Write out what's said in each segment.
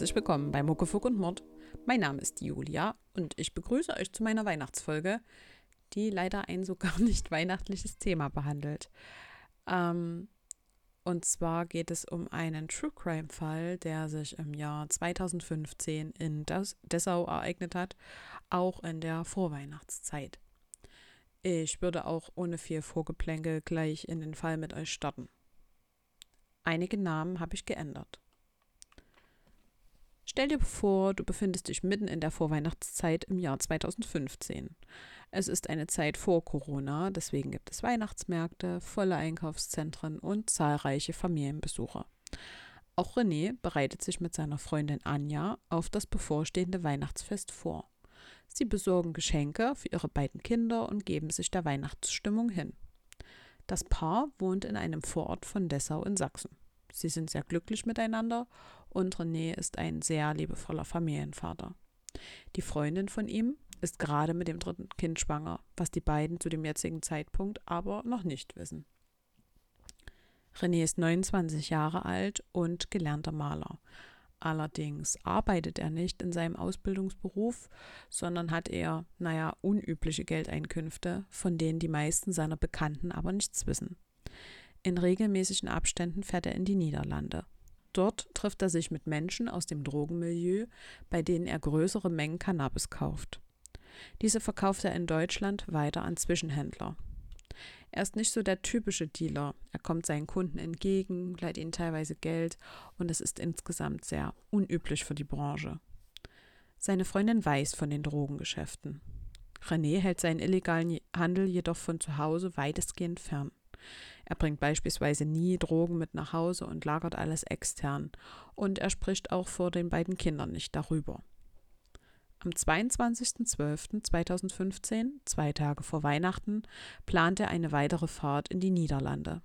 herzlich willkommen bei Muckefuck und Mord. Mein Name ist Julia und ich begrüße euch zu meiner Weihnachtsfolge, die leider ein so gar nicht weihnachtliches Thema behandelt. Ähm, und zwar geht es um einen True Crime Fall, der sich im Jahr 2015 in Dessau ereignet hat, auch in der Vorweihnachtszeit. Ich würde auch ohne viel Vorgeplänkel gleich in den Fall mit euch starten. Einige Namen habe ich geändert. Stell dir vor, du befindest dich mitten in der Vorweihnachtszeit im Jahr 2015. Es ist eine Zeit vor Corona, deswegen gibt es Weihnachtsmärkte, volle Einkaufszentren und zahlreiche Familienbesucher. Auch René bereitet sich mit seiner Freundin Anja auf das bevorstehende Weihnachtsfest vor. Sie besorgen Geschenke für ihre beiden Kinder und geben sich der Weihnachtsstimmung hin. Das Paar wohnt in einem Vorort von Dessau in Sachsen. Sie sind sehr glücklich miteinander und René ist ein sehr liebevoller Familienvater. Die Freundin von ihm ist gerade mit dem dritten Kind schwanger, was die beiden zu dem jetzigen Zeitpunkt aber noch nicht wissen. René ist 29 Jahre alt und gelernter Maler. Allerdings arbeitet er nicht in seinem Ausbildungsberuf, sondern hat eher, naja, unübliche Geldeinkünfte, von denen die meisten seiner Bekannten aber nichts wissen. In regelmäßigen Abständen fährt er in die Niederlande. Dort trifft er sich mit Menschen aus dem Drogenmilieu, bei denen er größere Mengen Cannabis kauft. Diese verkauft er in Deutschland weiter an Zwischenhändler. Er ist nicht so der typische Dealer. Er kommt seinen Kunden entgegen, leiht ihnen teilweise Geld und es ist insgesamt sehr unüblich für die Branche. Seine Freundin weiß von den Drogengeschäften. René hält seinen illegalen Handel jedoch von zu Hause weitestgehend fern. Er bringt beispielsweise nie Drogen mit nach Hause und lagert alles extern. Und er spricht auch vor den beiden Kindern nicht darüber. Am 22.12.2015, zwei Tage vor Weihnachten, plant er eine weitere Fahrt in die Niederlande.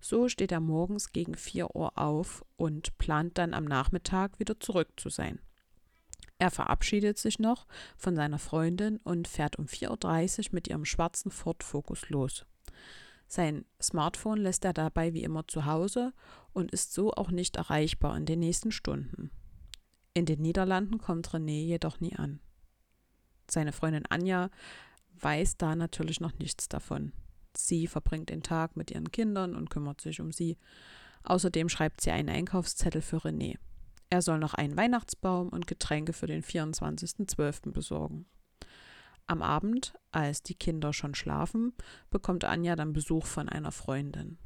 So steht er morgens gegen 4 Uhr auf und plant dann am Nachmittag wieder zurück zu sein. Er verabschiedet sich noch von seiner Freundin und fährt um 4.30 Uhr mit ihrem schwarzen Ford Focus los. Sein Smartphone lässt er dabei wie immer zu Hause und ist so auch nicht erreichbar in den nächsten Stunden. In den Niederlanden kommt René jedoch nie an. Seine Freundin Anja weiß da natürlich noch nichts davon. Sie verbringt den Tag mit ihren Kindern und kümmert sich um sie. Außerdem schreibt sie einen Einkaufszettel für René. Er soll noch einen Weihnachtsbaum und Getränke für den 24.12. besorgen. Am Abend, als die Kinder schon schlafen, bekommt Anja dann Besuch von einer Freundin.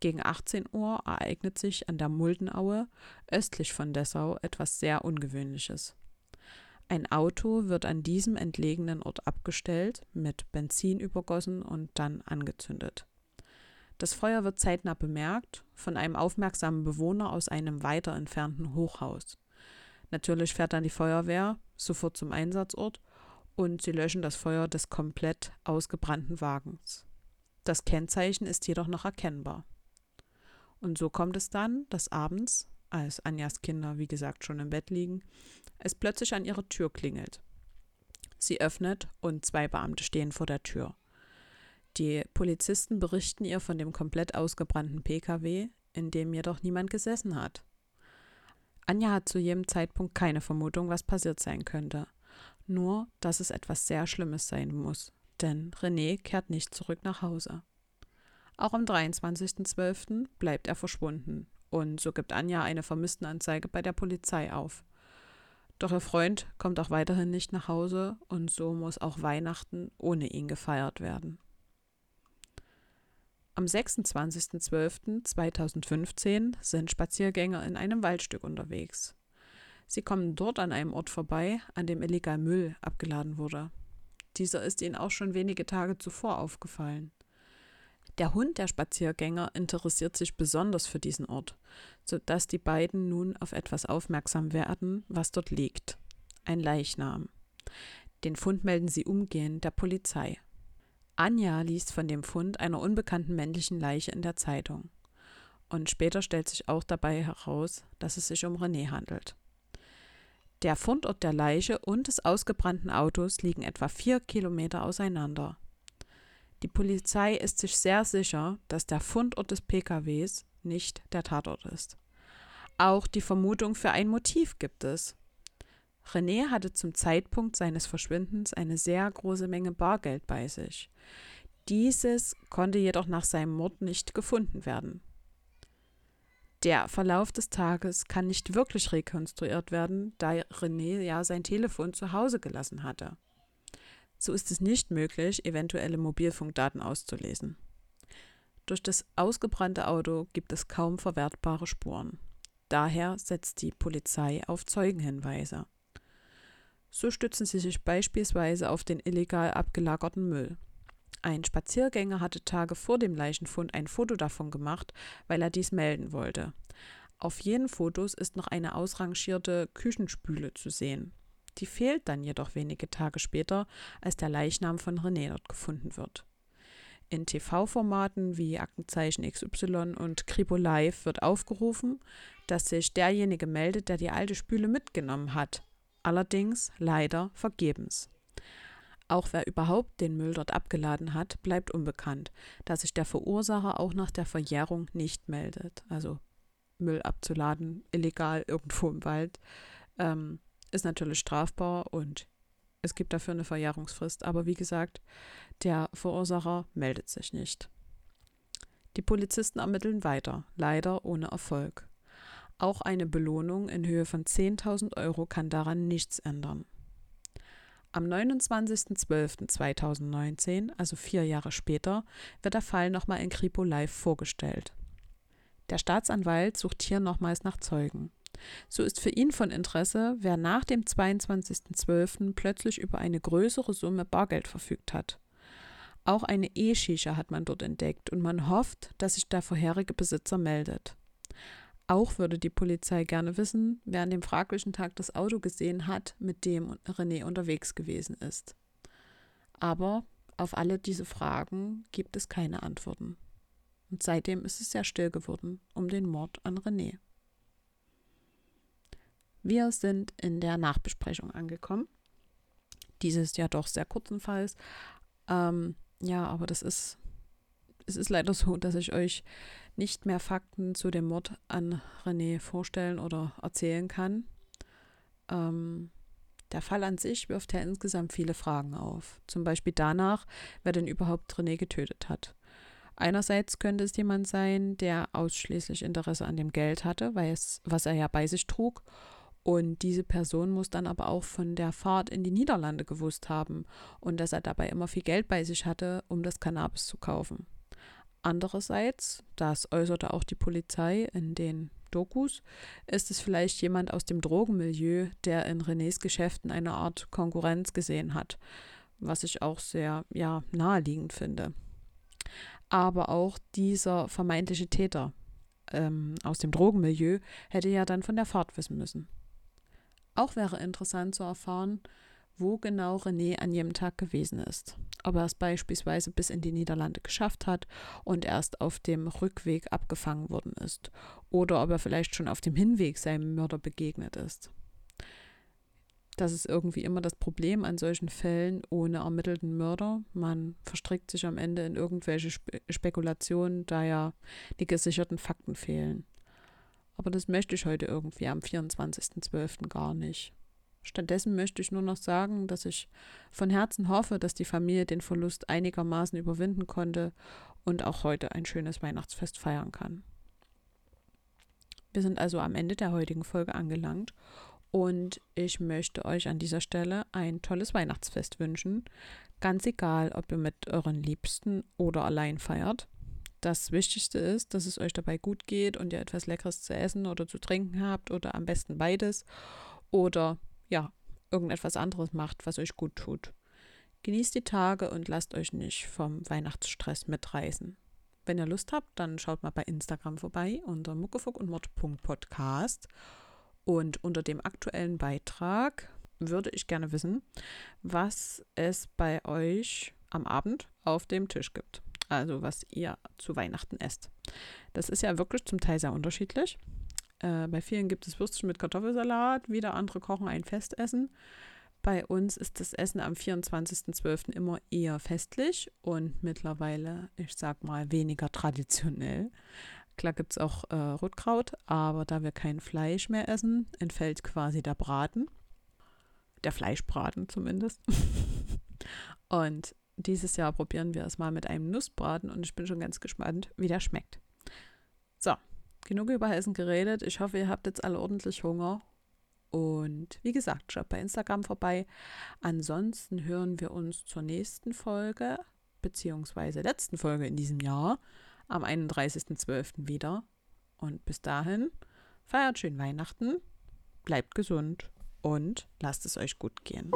Gegen 18 Uhr ereignet sich an der Muldenaue östlich von Dessau etwas sehr Ungewöhnliches. Ein Auto wird an diesem entlegenen Ort abgestellt, mit Benzin übergossen und dann angezündet. Das Feuer wird zeitnah bemerkt von einem aufmerksamen Bewohner aus einem weiter entfernten Hochhaus. Natürlich fährt dann die Feuerwehr sofort zum Einsatzort und sie löschen das Feuer des komplett ausgebrannten Wagens. Das Kennzeichen ist jedoch noch erkennbar. Und so kommt es dann, dass abends, als Anjas Kinder wie gesagt schon im Bett liegen, es plötzlich an ihrer Tür klingelt. Sie öffnet und zwei Beamte stehen vor der Tür. Die Polizisten berichten ihr von dem komplett ausgebrannten Pkw, in dem jedoch niemand gesessen hat. Anja hat zu jedem Zeitpunkt keine Vermutung, was passiert sein könnte. Nur, dass es etwas sehr Schlimmes sein muss, denn René kehrt nicht zurück nach Hause. Auch am 23.12. bleibt er verschwunden und so gibt Anja eine Vermisstenanzeige bei der Polizei auf. Doch ihr Freund kommt auch weiterhin nicht nach Hause und so muss auch Weihnachten ohne ihn gefeiert werden. Am 26.12.2015 sind Spaziergänger in einem Waldstück unterwegs. Sie kommen dort an einem Ort vorbei, an dem illegal Müll abgeladen wurde. Dieser ist ihnen auch schon wenige Tage zuvor aufgefallen. Der Hund der Spaziergänger interessiert sich besonders für diesen Ort, sodass die beiden nun auf etwas aufmerksam werden, was dort liegt. Ein Leichnam. Den Fund melden sie umgehend der Polizei. Anja liest von dem Fund einer unbekannten männlichen Leiche in der Zeitung. Und später stellt sich auch dabei heraus, dass es sich um René handelt. Der Fundort der Leiche und des ausgebrannten Autos liegen etwa vier Kilometer auseinander. Die Polizei ist sich sehr sicher, dass der Fundort des PKWs nicht der Tatort ist. Auch die Vermutung für ein Motiv gibt es. René hatte zum Zeitpunkt seines Verschwindens eine sehr große Menge Bargeld bei sich. Dieses konnte jedoch nach seinem Mord nicht gefunden werden. Der Verlauf des Tages kann nicht wirklich rekonstruiert werden, da René ja sein Telefon zu Hause gelassen hatte. So ist es nicht möglich, eventuelle Mobilfunkdaten auszulesen. Durch das ausgebrannte Auto gibt es kaum verwertbare Spuren. Daher setzt die Polizei auf Zeugenhinweise. So stützen sie sich beispielsweise auf den illegal abgelagerten Müll. Ein Spaziergänger hatte Tage vor dem Leichenfund ein Foto davon gemacht, weil er dies melden wollte. Auf jenen Fotos ist noch eine ausrangierte Küchenspüle zu sehen. Die fehlt dann jedoch wenige Tage später, als der Leichnam von René dort gefunden wird. In TV-Formaten wie Aktenzeichen XY und Kripo Live wird aufgerufen, dass sich derjenige meldet, der die alte Spüle mitgenommen hat. Allerdings leider vergebens. Auch wer überhaupt den Müll dort abgeladen hat, bleibt unbekannt, da sich der Verursacher auch nach der Verjährung nicht meldet. Also Müll abzuladen, illegal irgendwo im Wald, ähm, ist natürlich strafbar und es gibt dafür eine Verjährungsfrist. Aber wie gesagt, der Verursacher meldet sich nicht. Die Polizisten ermitteln weiter, leider ohne Erfolg. Auch eine Belohnung in Höhe von 10.000 Euro kann daran nichts ändern. Am 29.12.2019, also vier Jahre später, wird der Fall nochmal in Kripo Live vorgestellt. Der Staatsanwalt sucht hier nochmals nach Zeugen. So ist für ihn von Interesse, wer nach dem 22.12. plötzlich über eine größere Summe Bargeld verfügt hat. Auch eine E-Shisha hat man dort entdeckt und man hofft, dass sich der vorherige Besitzer meldet. Auch würde die Polizei gerne wissen, wer an dem fraglichen Tag das Auto gesehen hat, mit dem René unterwegs gewesen ist. Aber auf alle diese Fragen gibt es keine Antworten. Und seitdem ist es sehr still geworden um den Mord an René. Wir sind in der Nachbesprechung angekommen. Dieses ja doch sehr kurzenfalls. Ähm, ja, aber das ist, es ist leider so, dass ich euch nicht mehr Fakten zu dem Mord an René vorstellen oder erzählen kann. Ähm, der Fall an sich wirft ja insgesamt viele Fragen auf. Zum Beispiel danach, wer denn überhaupt René getötet hat. Einerseits könnte es jemand sein, der ausschließlich Interesse an dem Geld hatte, weil es, was er ja bei sich trug. Und diese Person muss dann aber auch von der Fahrt in die Niederlande gewusst haben und dass er dabei immer viel Geld bei sich hatte, um das Cannabis zu kaufen. Andererseits, das äußerte auch die Polizei in den Dokus, ist es vielleicht jemand aus dem Drogenmilieu, der in Renés Geschäften eine Art Konkurrenz gesehen hat, was ich auch sehr ja, naheliegend finde. Aber auch dieser vermeintliche Täter ähm, aus dem Drogenmilieu hätte ja dann von der Fahrt wissen müssen. Auch wäre interessant zu erfahren, wo genau René an jedem Tag gewesen ist. Ob er es beispielsweise bis in die Niederlande geschafft hat und erst auf dem Rückweg abgefangen worden ist. Oder ob er vielleicht schon auf dem Hinweg seinem Mörder begegnet ist. Das ist irgendwie immer das Problem an solchen Fällen ohne ermittelten Mörder. Man verstrickt sich am Ende in irgendwelche Spe Spekulationen, da ja die gesicherten Fakten fehlen. Aber das möchte ich heute irgendwie am 24.12. gar nicht. Stattdessen möchte ich nur noch sagen, dass ich von Herzen hoffe, dass die Familie den Verlust einigermaßen überwinden konnte und auch heute ein schönes Weihnachtsfest feiern kann. Wir sind also am Ende der heutigen Folge angelangt und ich möchte euch an dieser Stelle ein tolles Weihnachtsfest wünschen. Ganz egal, ob ihr mit euren Liebsten oder allein feiert. Das Wichtigste ist, dass es euch dabei gut geht und ihr etwas Leckeres zu essen oder zu trinken habt oder am besten beides. Oder ja, irgendetwas anderes macht, was euch gut tut. Genießt die Tage und lasst euch nicht vom Weihnachtsstress mitreißen. Wenn ihr Lust habt, dann schaut mal bei Instagram vorbei unter muckefuck und mord.podcast. Und unter dem aktuellen Beitrag würde ich gerne wissen, was es bei euch am Abend auf dem Tisch gibt. Also was ihr zu Weihnachten esst. Das ist ja wirklich zum Teil sehr unterschiedlich. Äh, bei vielen gibt es Würstchen mit Kartoffelsalat, wieder andere kochen ein Festessen. Bei uns ist das Essen am 24.12. immer eher festlich und mittlerweile, ich sag mal, weniger traditionell. Klar gibt es auch äh, Rotkraut, aber da wir kein Fleisch mehr essen, entfällt quasi der Braten. Der Fleischbraten zumindest. und dieses Jahr probieren wir es mal mit einem Nussbraten und ich bin schon ganz gespannt, wie der schmeckt. So, genug über Essen geredet. Ich hoffe, ihr habt jetzt alle ordentlich Hunger. Und wie gesagt, schaut bei Instagram vorbei. Ansonsten hören wir uns zur nächsten Folge, beziehungsweise letzten Folge in diesem Jahr, am 31.12. wieder. Und bis dahin, feiert schön Weihnachten, bleibt gesund und lasst es euch gut gehen.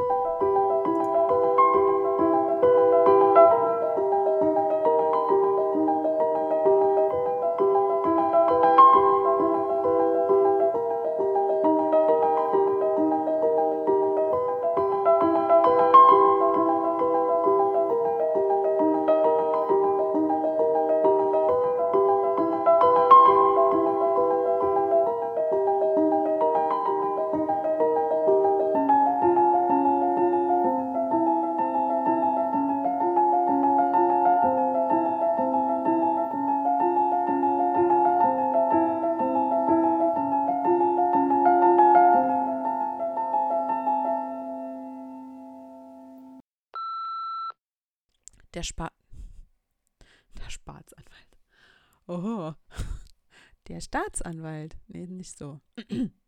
Der Spa der Staatsanwalt. Oho. Der Staatsanwalt. Nee, nicht so.